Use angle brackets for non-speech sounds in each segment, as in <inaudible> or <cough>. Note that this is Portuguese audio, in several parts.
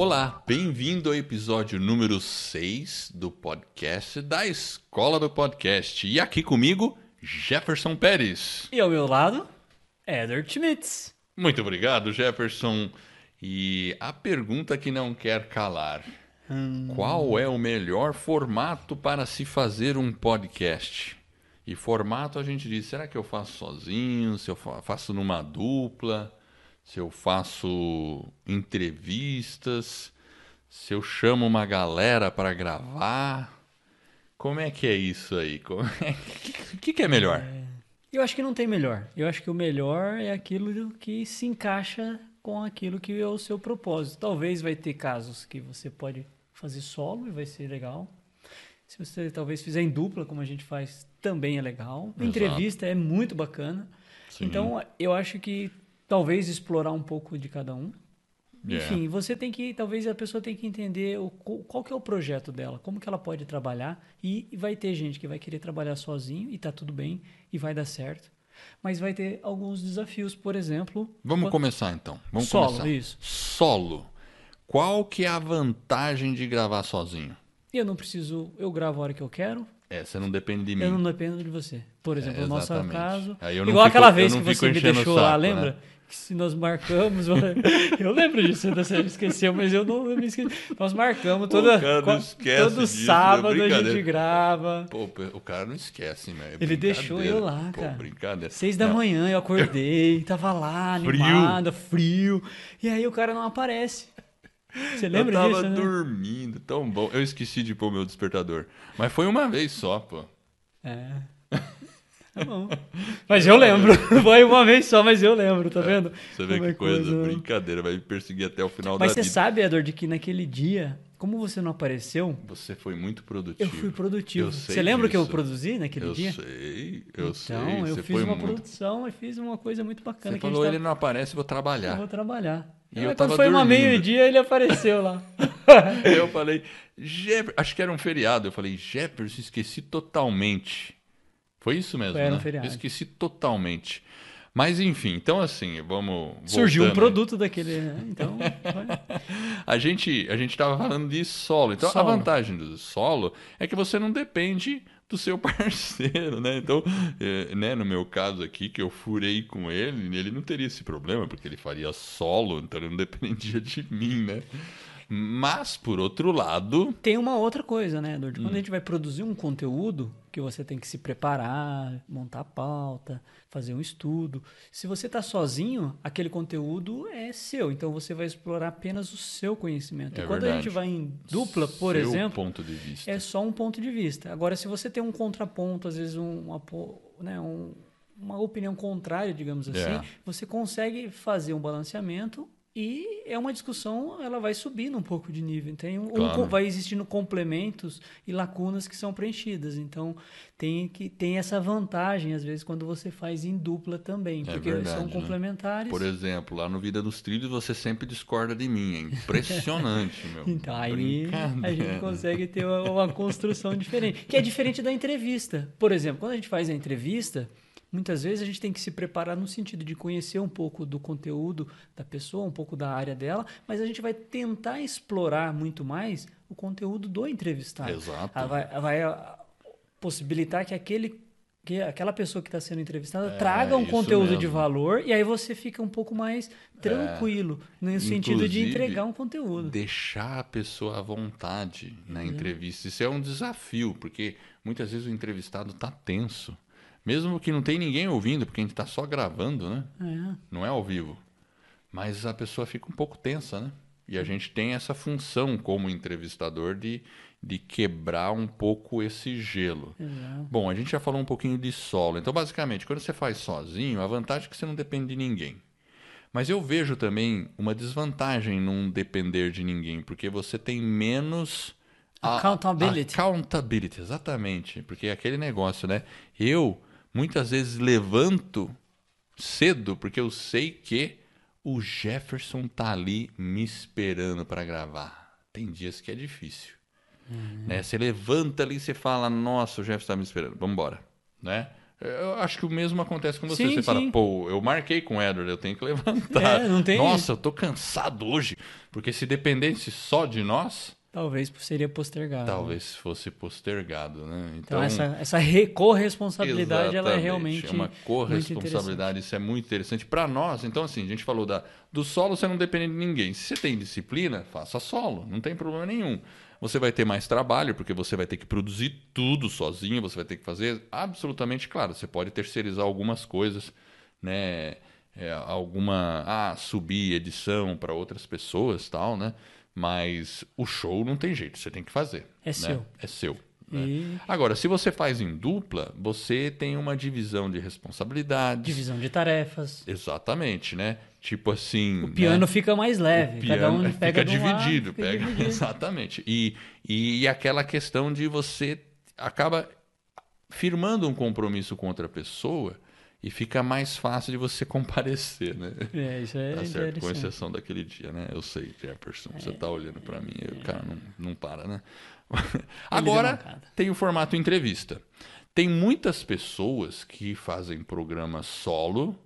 Olá, bem-vindo ao episódio número 6 do podcast da Escola do Podcast. E aqui comigo, Jefferson Pérez. E ao meu lado, Eder Schmitz. Muito obrigado, Jefferson. E a pergunta que não quer calar: hum. qual é o melhor formato para se fazer um podcast? E formato a gente diz: será que eu faço sozinho? Se eu faço numa dupla? Se eu faço entrevistas, se eu chamo uma galera para gravar. Como é que é isso aí? O é... que, que é melhor? É... Eu acho que não tem melhor. Eu acho que o melhor é aquilo que se encaixa com aquilo que é o seu propósito. Talvez vai ter casos que você pode fazer solo e vai ser legal. Se você talvez fizer em dupla, como a gente faz, também é legal. Exato. Entrevista é muito bacana. Sim. Então, eu acho que talvez explorar um pouco de cada um. Yeah. Enfim, você tem que, talvez a pessoa tem que entender o, qual que é o projeto dela, como que ela pode trabalhar e, vai ter gente que vai querer trabalhar sozinho e tá tudo bem e vai dar certo. Mas vai ter alguns desafios, por exemplo. Vamos começar então. Vamos solo, começar. isso. Solo. Qual que é a vantagem de gravar sozinho? Eu não preciso, eu gravo a hora que eu quero. É, você não depende de mim. Eu não dependo de você. Por exemplo, é, no nosso caso. Igual fico, aquela vez que você me deixou saco, lá, lembra? Né? que se nós marcamos, <laughs> eu lembro disso, você esqueceu, mas eu não me esqueci. Nós marcamos toda, cara não esquece todo disso, sábado a gente grava. Pô, o cara não esquece, né? Ele deixou eu lá, cara. Pô, brincadeira. Seis da não. manhã eu acordei, tava lá, <laughs> animada, frio. frio. E aí o cara não aparece. Você lembra disso? Eu tava disso, né? dormindo, tão bom. Eu esqueci de pôr meu despertador. Mas foi uma vez só, pô. É. Tá bom. Mas eu lembro. <laughs> Foi uma vez só, mas eu lembro, tá vendo? Você vê Como que é coisa, coisa, brincadeira, vai me perseguir até o final mas da vida. Mas você sabe, Edor, de que naquele dia, como você não apareceu. Você foi muito produtivo. Eu fui produtivo. você lembra que eu produzi naquele eu dia? Eu sei, eu então, sei. Então, eu fiz uma muito... produção e fiz uma coisa muito bacana. Você falou, ele não aparece, vou trabalhar. Eu vou trabalhar. E eu, quando foi dormindo. uma meio-dia, ele apareceu lá. <laughs> eu falei, acho que era um feriado. Eu falei, Jefferson, esqueci totalmente. Foi isso mesmo, Foi, né? feriado. Eu esqueci totalmente. Mas enfim, então assim, vamos. Surgiu voltando. um produto daquele, né? Então. <laughs> a gente a gente estava falando de solo. Então solo. a vantagem do solo é que você não depende do seu <laughs> parceiro, né? Então, é, né, no meu caso aqui, que eu furei com ele, ele não teria esse problema, porque ele faria solo, então ele não dependia de mim, né? Mas, por outro lado. Tem uma outra coisa, né, Edward? Quando hum. a gente vai produzir um conteúdo, que você tem que se preparar, montar a pauta, fazer um estudo. Se você está sozinho, aquele conteúdo é seu. Então você vai explorar apenas o seu conhecimento. É e quando verdade. a gente vai em dupla, por seu exemplo. ponto de vista. É só um ponto de vista. Agora, se você tem um contraponto, às vezes um, uma, né, um, uma opinião contrária, digamos assim, é. você consegue fazer um balanceamento e é uma discussão, ela vai subindo um pouco de nível. Tem um, claro. um, vai existindo complementos e lacunas que são preenchidas. Então, tem que tem essa vantagem, às vezes, quando você faz em dupla também, é porque verdade, são né? complementares. Por exemplo, lá no Vida dos Trilhos, você sempre discorda de mim. É impressionante, <laughs> meu. Então, aí a gente consegue ter uma, uma construção diferente. Que é diferente da entrevista. Por exemplo, quando a gente faz a entrevista Muitas vezes a gente tem que se preparar no sentido de conhecer um pouco do conteúdo da pessoa, um pouco da área dela, mas a gente vai tentar explorar muito mais o conteúdo do entrevistado. Exato. Ah, vai, vai ah, possibilitar que aquele que aquela pessoa que está sendo entrevistada é, traga um conteúdo mesmo. de valor e aí você fica um pouco mais tranquilo é, no sentido de entregar um conteúdo. Deixar a pessoa à vontade na entrevista. Isso é um desafio, porque muitas vezes o entrevistado está tenso. Mesmo que não tem ninguém ouvindo, porque a gente está só gravando, né? É. Não é ao vivo. Mas a pessoa fica um pouco tensa, né? E a gente tem essa função como entrevistador de, de quebrar um pouco esse gelo. Exato. Bom, a gente já falou um pouquinho de solo. Então, basicamente, quando você faz sozinho, a vantagem é que você não depende de ninguém. Mas eu vejo também uma desvantagem num depender de ninguém, porque você tem menos. Accountability. A, accountability, exatamente. Porque é aquele negócio, né? Eu muitas vezes levanto cedo porque eu sei que o Jefferson tá ali me esperando para gravar. Tem dias que é difícil. Uhum. Né? Você levanta ali e você fala, nossa, o Jefferson está me esperando, vamos embora. Né? Eu acho que o mesmo acontece com você. Sim, você fala, sim. pô, eu marquei com o Edward, eu tenho que levantar. É, tem- Nossa, eu tô cansado hoje. Porque se dependesse só de nós, Talvez seria postergado. né? talvez fosse postergado, né? Então, essa, essa re- corresponsabilidade ela é realmente é uma corresponsabilidade, isso é muito interessante para nós. Então, assim, a gente falou da, do solo, você não depende de ninguém. Se você tem disciplina, faça solo, não tem problema nenhum. Você vai ter mais trabalho, porque você vai ter que produzir tudo sozinho, você vai ter que fazer absolutamente claro. Você pode terceirizar algumas coisas, né? É, alguma. Ah, subir edição para outras pessoas tal, né? Mas o show não tem jeito, você tem que fazer. É né? seu. É seu. né? E Agora, se você faz em dupla, você tem uma divisão de responsabilidades. divisão de tarefas. Exatamente, né? Tipo assim. O piano né? fica mais leve. O Cada um piano pega fica de um lado, dividido, fica pega dividido. <laughs> exatamente. E, e, e aquela questão de você acaba firmando um compromisso com outra pessoa e fica mais fácil de você <laughs> comparecer, né? É, isso é Tá certo, com exceção daquele dia, né? Eu sei, Jefferson, você tá olhando para mim, e o cara não, não para, né? Agora tem o formato entrevista. Tem muitas pessoas que fazem programa solo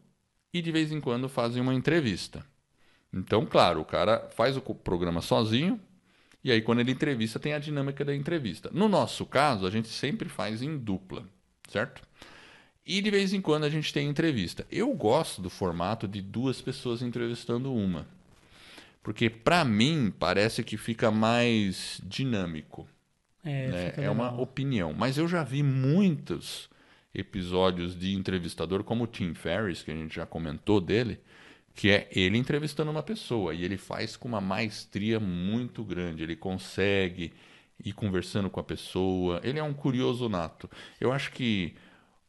e de vez em quando fazem uma entrevista. Então, claro, o cara faz o programa sozinho e aí quando ele entrevista tem a dinâmica da entrevista. No nosso caso, a gente sempre faz em dupla, certo? E de vez em quando a gente tem entrevista. Eu gosto do formato de duas pessoas entrevistando uma. Porque para mim parece que fica mais dinâmico. É, né? É uma opinião. Mas eu já vi muitos episódios de entrevistador, como o Tim Ferriss, que a gente já comentou dele, que é ele entrevistando uma pessoa. E ele faz com uma maestria muito grande. Ele consegue ir conversando com a pessoa. Ele é um curioso nato. Eu acho que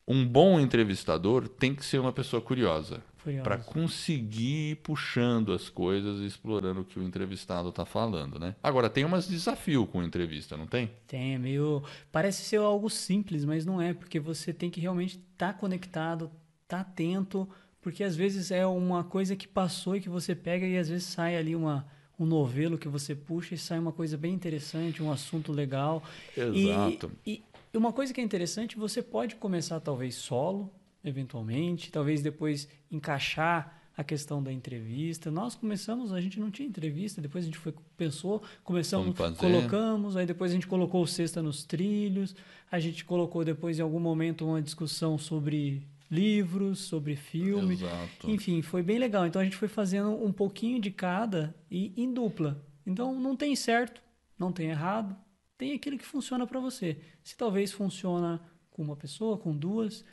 um bom entrevistador tem que ser uma pessoa curiosa. Para conseguir ir puxando as coisas e explorando o que o entrevistado está falando, né? Agora, tem umas desafios com entrevista, não tem? Tem, é meio. Parece ser algo simples, mas não é, porque você tem que realmente estar conectado, estar atento, porque às vezes é uma coisa que passou e que você pega e às vezes sai ali uma, um novelo que você puxa e sai uma coisa bem interessante, um assunto legal. Exato. E, e uma coisa que é interessante, você pode começar talvez solo, eventualmente, talvez depois encaixar a questão da entrevista. Nós começamos, a gente não tinha entrevista, depois a gente foi, pensou, começamos, colocamos, aí depois a gente colocou o Sexta nos Trilhos, a gente colocou depois em algum momento uma discussão sobre livros, sobre filme. Exato. Enfim, foi bem legal. Então a gente foi fazendo um pouquinho de cada e em dupla. Então não tem certo, não tem errado, tem aquilo que funciona para você. Se talvez funciona com uma pessoa, com duas,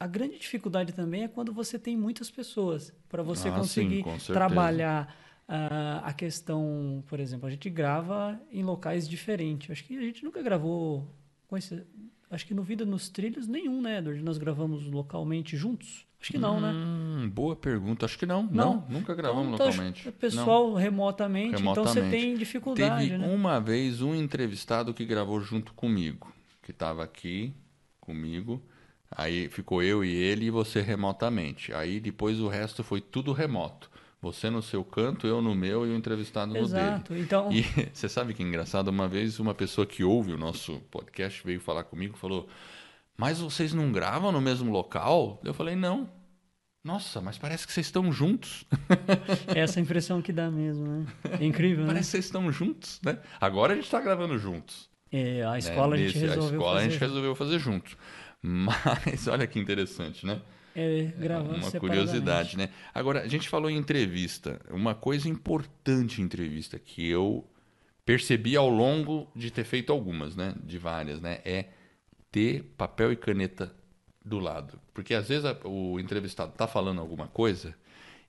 a grande dificuldade também é quando você tem muitas pessoas para você Ah, sim, conseguir certeza. trabalhar ah, a questão, por exemplo, a gente grava em locais diferentes. Acho que a gente nunca gravou com esse, acho que no Vida nos Trilhos nenhum, né, Edward? Nós gravamos localmente juntos. Acho que não, né? Hum, boa pergunta. Acho que não. Não. Não, nunca gravamos Então, localmente. O pessoal remotamente, então você Remotamente. tem Não. dificuldade, Teve né? uma vez um entrevistado que gravou junto comigo, que estava aqui comigo. Aí ficou eu e ele e você remotamente. Aí depois o resto foi tudo remoto. Você no seu canto, eu no meu e o entrevistado no dele. Exato. Então, E <laughs> você sabe que é engraçado? Uma vez uma pessoa que ouve o nosso podcast veio falar comigo e falou: Mas vocês não gravam no mesmo local? Eu falei: Não. Nossa, mas parece que vocês estão juntos. é essa impressão que dá mesmo, né? É incrível, né? Parece que vocês estão juntos, né? Agora a gente está gravando juntos. É, a né? escola a gente Nesse- resolveu escola a gente fazer. resolveu fazer juntos. <laughs> Mas olha que interessante, né? É, gravando Uma separadamente. curiosidade, né? Agora, a gente falou em entrevista. Uma coisa importante em entrevista que eu percebi ao longo de ter feito algumas, né? De várias, né? É ter papel e caneta do lado. Porque às vezes a- o entrevistado tá falando alguma coisa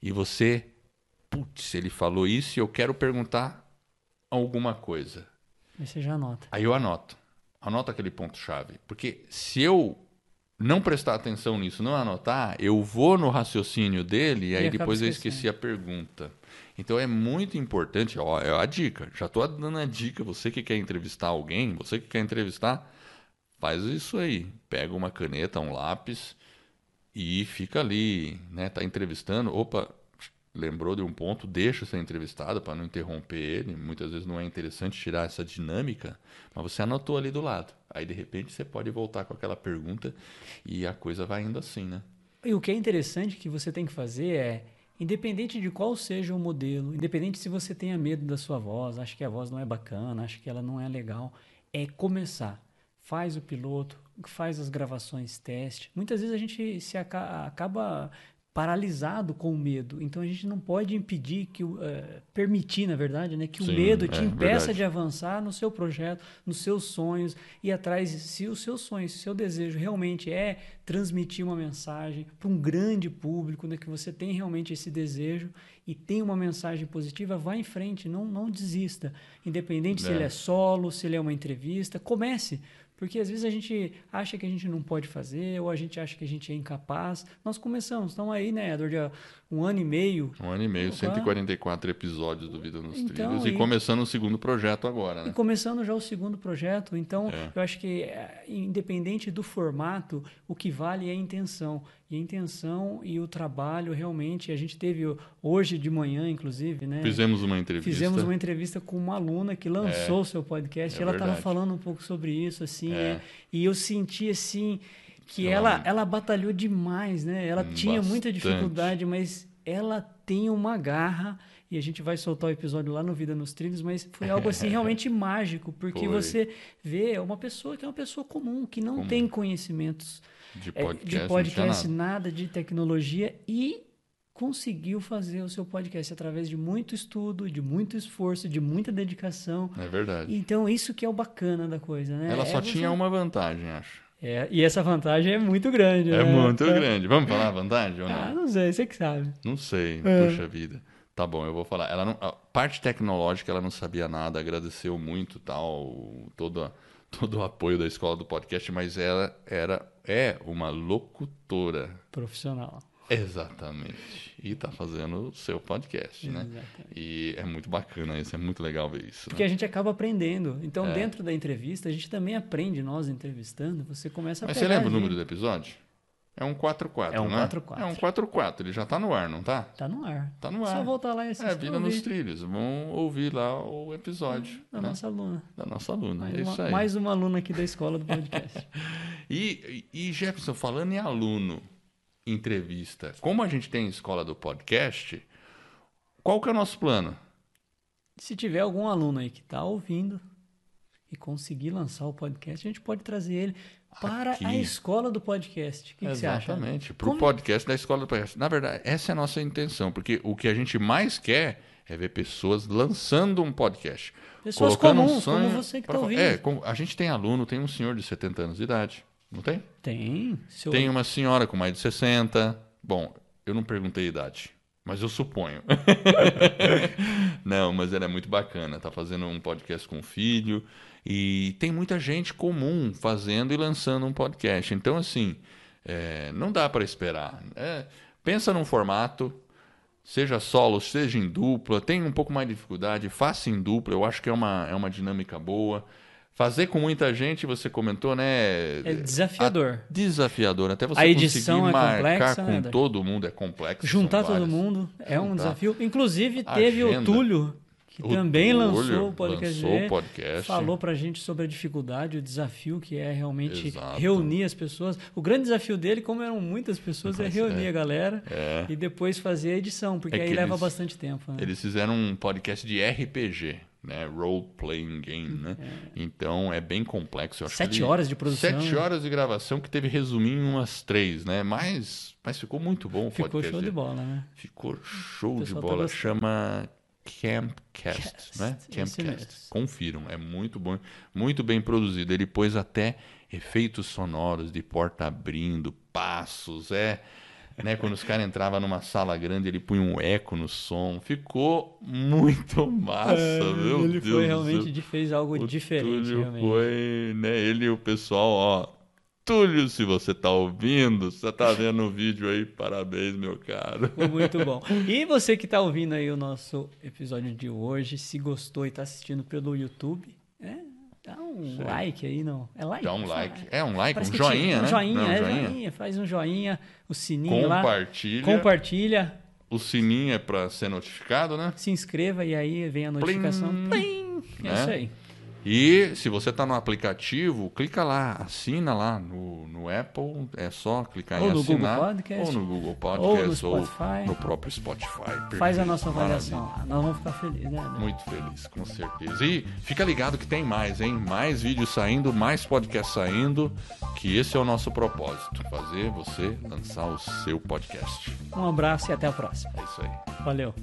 e você, putz, ele falou isso e eu quero perguntar alguma coisa. Aí você já anota. Aí eu anoto. Anoto aquele ponto-chave. Porque se eu não prestar atenção nisso, não anotar, eu vou no raciocínio dele e aí depois eu esqueci a pergunta. Então é muito importante, ó, é a dica. Já estou dando a dica. Você que quer entrevistar alguém, você que quer entrevistar, faz isso aí. Pega uma caneta, um lápis e fica ali, né? Tá entrevistando. Opa, lembrou de um ponto, deixa ser entrevistado para não interromper ele. Muitas vezes não é interessante tirar essa dinâmica, mas você anotou ali do lado. Aí de repente você pode voltar com aquela pergunta e a coisa vai indo assim, né? E o que é interessante que você tem que fazer é, independente de qual seja o modelo, independente se você tenha medo da sua voz, acha que a voz não é bacana, acha que ela não é legal, é começar. Faz o piloto, faz as gravações teste. Muitas vezes a gente se aca acaba paralisado com o medo. Então a gente não pode impedir que uh, permitir, na verdade, né, que Sim, o medo te é, impeça verdade. de avançar no seu projeto, nos seus sonhos e atrás se o seu sonho, se o seu desejo realmente é transmitir uma mensagem para um grande público, né, que você tem realmente esse desejo e tem uma mensagem positiva, vá em frente, não não desista, independente é. se ele é solo, se ele é uma entrevista, comece porque às vezes a gente acha que a gente não pode fazer, ou a gente acha que a gente é incapaz. Nós começamos, estamos aí, né, Edward, um ano e meio. Um ano e meio, Opa. 144 episódios do Vida nos então, Trilhos. E, e, começando o segundo projeto agora, né? E começando já o segundo projeto. Então, é. eu acho que, é, independente do formato, o que vale é a intenção. E a intenção e o trabalho, realmente, a gente teve hoje de manhã, inclusive, né? Fizemos uma entrevista. Fizemos uma entrevista com uma aluna que lançou o é. seu podcast. É ela estava falando um pouco sobre isso, assim. É. E eu senti, assim que ela, ela batalhou demais, né? Ela Bastante. tinha muita dificuldade, mas ela tem uma garra e a gente vai soltar o episódio lá no Vida nos Trilhos, mas foi algo assim <laughs> realmente mágico, porque foi. você vê uma pessoa que é uma pessoa comum, que não comum. tem conhecimentos de podcast, é, de podcast nada. nada de tecnologia e conseguiu fazer o seu podcast através de muito estudo, de muito esforço, de muita dedicação. É verdade. Então, isso que é o bacana da coisa, né? Ela é só você... tinha uma vantagem, acho. É, e essa vantagem é muito grande. É né? muito é. grande. Vamos falar a vantagem ou não? Ah, não sei, você que sabe. Não sei, é. puxa vida. Tá bom, eu vou falar. Ela não, a parte tecnológica ela não sabia nada, agradeceu muito tal, todo, todo o apoio da escola do podcast, mas ela era é uma locutora profissional. Exatamente. E está fazendo o seu podcast, né? Exatamente. E é muito bacana isso, é muito legal ver isso. Porque né? a gente acaba aprendendo. Então, é. dentro da entrevista, a gente também aprende, nós entrevistando, você começa a Mas você lembra o número do episódio? É um 4-4, É um né? 4-4. É um 4-4. Ele já está no ar, não tá? Tá no ar. Tá no ar. Só voltar lá e assistir. É, Vida nos Trilhos. Vão ouvir lá o episódio. Da né? nossa aluna. Da nossa aluna. Mais, é isso uma, aí. mais uma aluna aqui da escola do podcast. <laughs> e, e, Jefferson, falando em aluno, entrevista. Como a gente tem escola do podcast, qual que é o nosso plano? Se tiver algum aluno aí que está ouvindo e conseguir lançar o podcast, a gente pode trazer ele para Aqui. a escola do podcast. O que, que você acha? Exatamente, para o podcast da escola do podcast. Na verdade, essa é a nossa intenção, porque o que a gente mais quer é ver pessoas lançando um podcast. Pessoas comuns, um como você que está ouvindo. É, a gente tem aluno, tem um senhor de 70 anos de idade, não tem? Tem. Seu... Tem uma senhora com mais de 60. Bom, eu não perguntei a idade, mas eu suponho. <laughs> não, mas ela é muito bacana. Tá fazendo um podcast com o filho. E tem muita gente comum fazendo e lançando um podcast. Então, assim, é, não dá para esperar. É, pensa num formato, seja solo, seja em dupla, tem um pouco mais de dificuldade, faça em dupla, eu acho que é uma, é uma dinâmica boa. Fazer com muita gente, você comentou, né? É desafiador. A, desafiador. Até você a edição conseguir é marcar complexa, com né? todo mundo é complexo. Juntar todo mundo é um desafio. Inclusive, teve Agenda. o Túlio, que o também Túlio lançou o podcast. Lançou o podcast. Falou pra gente sobre a dificuldade, o desafio que é realmente Exato. reunir as pessoas. O grande desafio dele, como eram muitas pessoas, é Mas é reunir é. a galera é. e depois fazer a edição, porque é aí leva bastante tempo. Né? Eles fizeram um podcast de RPG né? Role playing game, né? É. Então é bem complexo. Sete ele... horas de produção. Sete horas de gravação que teve resumir em umas três, né? Mas, mas ficou muito bom o ficou podcast. Ficou show de bola, né? Ficou show de tá bola. Tá Chama Campcast, Cast, né? Campcast. Confiram, é muito bom, muito bem produzido. Ele pôs até efeitos sonoros de porta abrindo, passos, é né? Quando os caras entravam numa sala grande, ele punha um eco no som. Ficou muito massa, é, meu ele Deus. Ele foi realmente, fez algo o diferente. Túlio realmente. foi, né? Ele e o pessoal, ó. Túlio, se você tá ouvindo, você tá vendo o vídeo aí, parabéns, meu caro. Muito bom. E você que tá ouvindo aí o nosso episódio de hoje, se gostou e tá assistindo pelo YouTube, Dá um Sim. like aí, não. É like? Dá um like. É um like, Parece um joinha, né? Um joinha, não, é, joinha. joinha. Faz um joinha, o sininho Compartilha. lá. Compartilha. O sininho é para ser notificado, né? Se inscreva e aí vem a notificação. Plim. Plim. É Né? isso aí. E se você está no aplicativo, clica lá, assina lá no, no Apple, é só clicar Ou em no Google assinar. Podcast, ou no Google ou Podcast, no ou Spotify. no próprio Spotify. Faz a Perfeito, nossa avaliação. maravilha. Nós vamos ficar felizes, né? Muito feliz, com certeza. E fica ligado que tem mais, hein? Mais vídeos saindo, mais podcast saindo, que esse é o nosso propósito, fazer você lançar o seu podcast. Um abraço e até a próxima. É isso aí. Valeu.